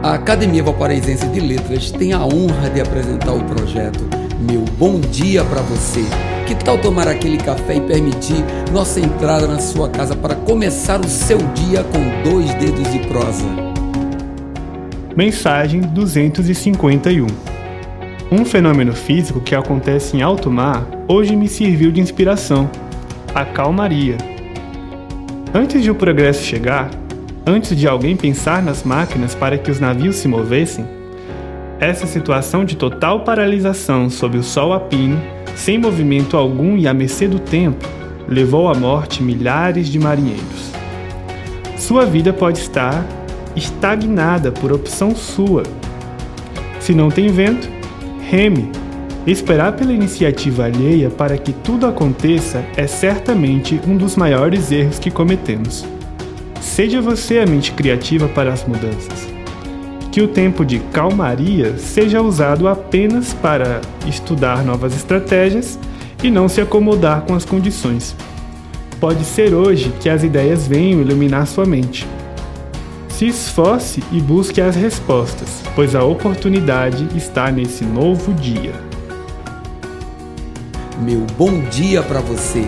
A Academia Valparaísense de Letras tem a honra de apresentar o projeto Meu Bom Dia para Você. Que tal tomar aquele café e permitir nossa entrada na sua casa para começar o seu dia com dois dedos de prosa? Mensagem 251 Um fenômeno físico que acontece em alto mar hoje me serviu de inspiração: a calmaria. Antes de o progresso chegar, antes de alguém pensar nas máquinas para que os navios se movessem, essa situação de total paralisação sob o sol a pino, sem movimento algum e à mercê do tempo, levou à morte milhares de marinheiros. Sua vida pode estar estagnada por opção sua. Se não tem vento, reme. Esperar pela iniciativa alheia para que tudo aconteça é certamente um dos maiores erros que cometemos. Seja você a mente criativa para as mudanças. Que o tempo de calmaria seja usado apenas para estudar novas estratégias e não se acomodar com as condições. Pode ser hoje que as ideias venham iluminar sua mente. Se esforce e busque as respostas, pois a oportunidade está nesse novo dia. Meu bom dia para você!